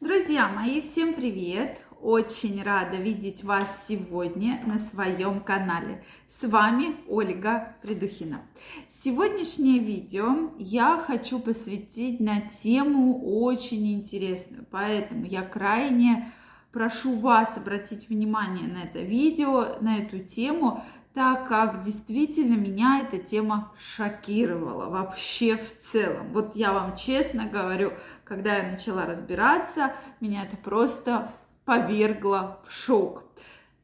Друзья мои, всем привет! Очень рада видеть вас сегодня на своем канале. С вами Ольга Придухина. Сегодняшнее видео я хочу посвятить на тему очень интересную, поэтому я крайне прошу вас обратить внимание на это видео, на эту тему, так как действительно меня эта тема шокировала вообще в целом. Вот я вам честно говорю, когда я начала разбираться, меня это просто повергло в шок.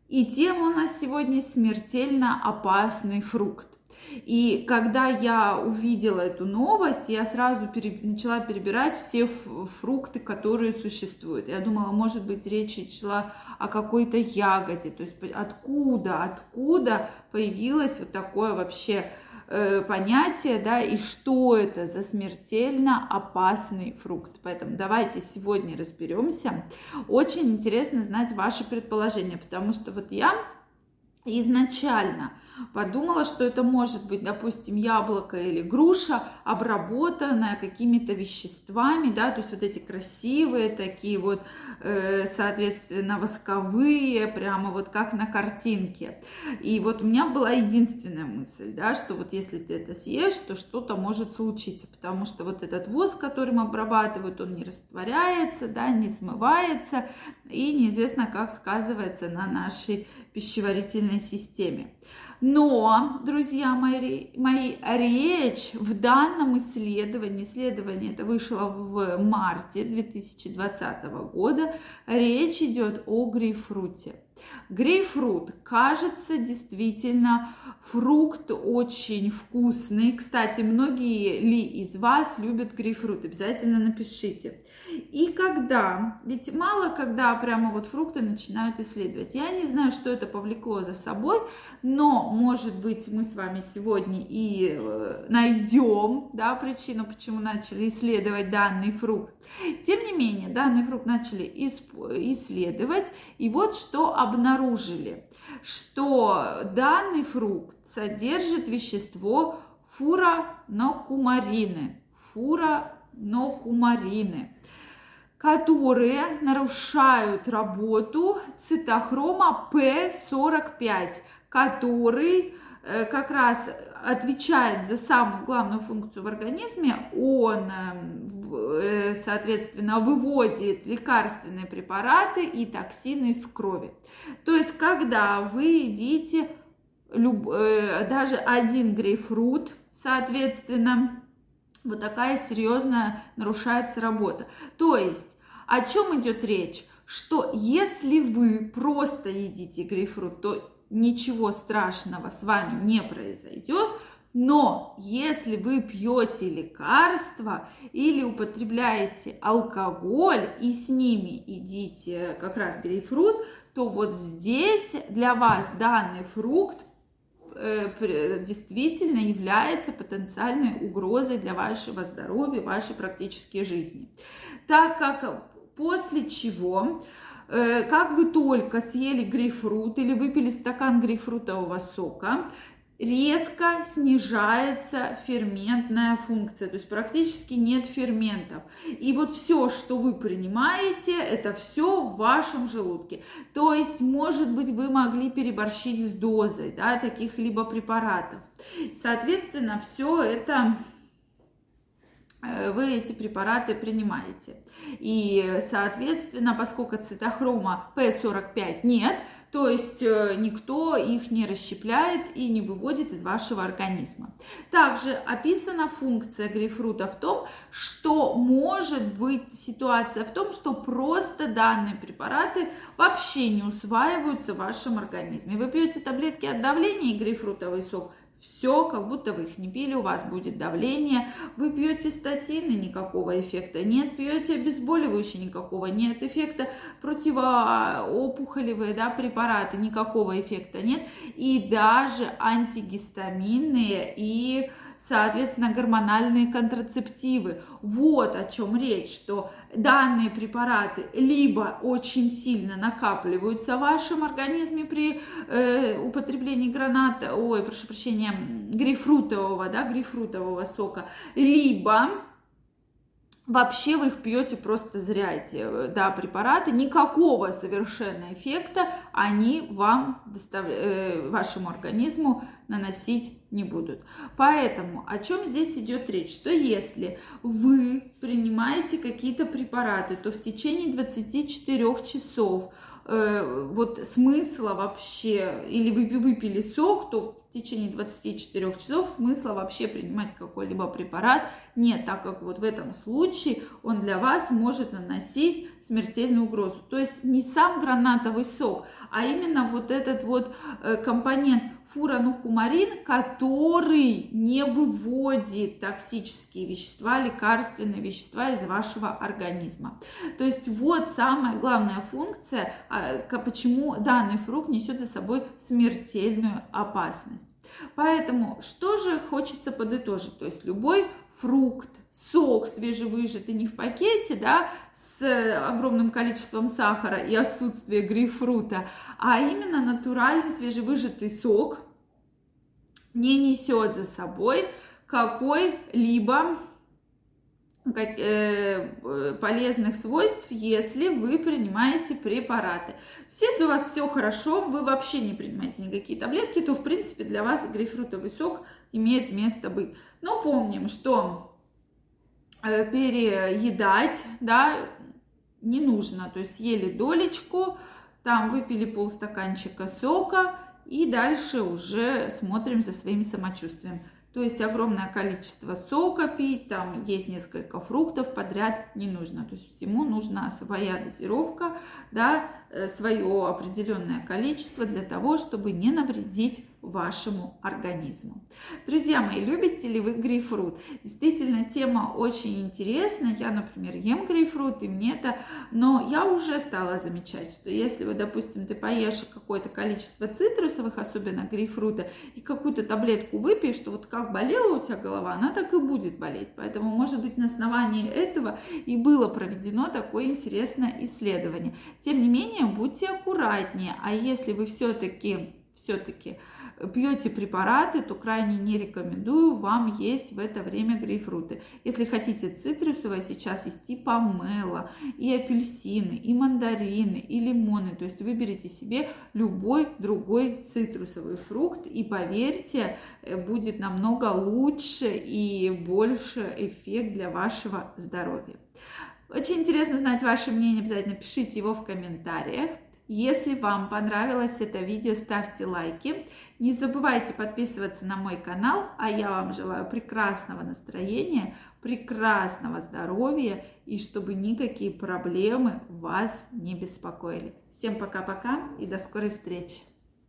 И тема у нас сегодня смертельно опасный фрукт. И когда я увидела эту новость, я сразу пере... начала перебирать все фрукты, которые существуют. Я думала, может быть, речь шла о какой-то ягоде, то есть откуда, откуда появилось вот такое вообще э, понятие, да, и что это за смертельно опасный фрукт. Поэтому давайте сегодня разберемся. Очень интересно знать ваши предположения, потому что вот я изначально подумала, что это может быть, допустим, яблоко или груша, обработанная какими-то веществами, да, то есть вот эти красивые такие вот, э, соответственно, восковые, прямо вот как на картинке. И вот у меня была единственная мысль, да, что вот если ты это съешь, то что-то может случиться, потому что вот этот воск, которым обрабатывают, он не растворяется, да, не смывается, и неизвестно, как сказывается на нашей пищеварительной системе. Но, друзья мои, мои, речь в данном исследовании, исследование это вышло в марте 2020 года, речь идет о грейпфруте. Грейпфрут кажется действительно фрукт очень вкусный. Кстати, многие ли из вас любят грейпфрут? Обязательно напишите. И когда, ведь мало когда прямо вот фрукты начинают исследовать. Я не знаю, что это повлекло за собой, но, может быть, мы с вами сегодня и э, найдем, да, причину, почему начали исследовать данный фрукт. Тем не менее, данный фрукт начали исследовать, и вот что обнаружили, что данный фрукт содержит вещество фуранокумарины. Фуранокумарины которые нарушают работу цитохрома P45, который э, как раз отвечает за самую главную функцию в организме, он, э, соответственно, выводит лекарственные препараты и токсины из крови. То есть, когда вы едите люб, э, даже один грейпфрут, соответственно, вот такая серьезная нарушается работа. То есть, о чем идет речь? Что если вы просто едите грейпфрут, то ничего страшного с вами не произойдет, но если вы пьете лекарства или употребляете алкоголь и с ними едите как раз грейпфрут, то вот здесь для вас данный фрукт Э, действительно является потенциальной угрозой для вашего здоровья, вашей практической жизни. Так как после чего э, как вы только съели грейпфрут или выпили стакан грейпфрутового сока, резко снижается ферментная функция, то есть практически нет ферментов. И вот все, что вы принимаете, это все в вашем желудке. То есть, может быть, вы могли переборщить с дозой да, таких либо препаратов. Соответственно, все это э, вы эти препараты принимаете. И, соответственно, поскольку цитохрома P45 нет, то есть э, никто их не расщепляет и не выводит из вашего организма. Также описана функция грейпфрута в том, что может быть ситуация в том, что просто данные препараты вообще не усваиваются в вашем организме. Вы пьете таблетки от давления и грейпфрутовый сок – все, как будто вы их не пили, у вас будет давление. Вы пьете статины, никакого эффекта нет. Пьете обезболивающие, никакого нет эффекта. Противоопухолевые да, препараты, никакого эффекта нет. И даже антигистаминные и соответственно, гормональные контрацептивы. Вот о чем речь, что данные препараты либо очень сильно накапливаются в вашем организме при э, употреблении граната, ой, прошу прощения, грейпфрутового, да, грейпфрутового сока, либо Вообще вы их пьете просто зря, эти да, препараты, никакого совершенно эффекта они вам, э, вашему организму наносить не будут. Поэтому о чем здесь идет речь? Что если вы принимаете какие-то препараты, то в течение 24 часов э, вот смысла вообще, или вы выпили сок, то в течение 24 часов смысла вообще принимать какой-либо препарат нет, так как вот в этом случае он для вас может наносить смертельную угрозу. То есть не сам гранатовый сок, а именно вот этот вот э, компонент фуранокумарин, который не выводит токсические вещества, лекарственные вещества из вашего организма. То есть вот самая главная функция, а, почему данный фрукт несет за собой смертельную опасность. Поэтому что же хочется подытожить? То есть любой фрукт, сок свежевыжатый не в пакете, да, с огромным количеством сахара и отсутствие грейпфрута, а именно натуральный свежевыжатый сок не несет за собой какой-либо э, полезных свойств, если вы принимаете препараты. Если у вас все хорошо, вы вообще не принимаете никакие таблетки, то в принципе для вас грейпфрутовый сок имеет место быть. Но помним, что э, переедать, да, не нужно. То есть съели долечку, там выпили полстаканчика сока и дальше уже смотрим за своим самочувствием. То есть огромное количество сока пить, там есть несколько фруктов подряд не нужно. То есть всему нужна своя дозировка, да, свое определенное количество для того, чтобы не навредить вашему организму. Друзья мои, любите ли вы грейпфрут? Действительно, тема очень интересная. Я, например, ем грейпфрут, и мне это... Но я уже стала замечать, что если, вот, допустим, ты поешь какое-то количество цитрусовых, особенно грейпфрута, и какую-то таблетку выпьешь, то вот как болела у тебя голова, она так и будет болеть. Поэтому, может быть, на основании этого и было проведено такое интересное исследование. Тем не менее, будьте аккуратнее. А если вы все-таки все-таки пьете препараты, то крайне не рекомендую вам есть в это время грейпфруты. Если хотите цитрусовое, сейчас есть и помело, и апельсины, и мандарины, и лимоны. То есть выберите себе любой другой цитрусовый фрукт, и поверьте, э, будет намного лучше и больше эффект для вашего здоровья. Очень интересно знать ваше мнение, обязательно пишите его в комментариях. Если вам понравилось это видео, ставьте лайки. Не забывайте подписываться на мой канал, а я вам желаю прекрасного настроения, прекрасного здоровья и чтобы никакие проблемы вас не беспокоили. Всем пока-пока и до скорой встречи!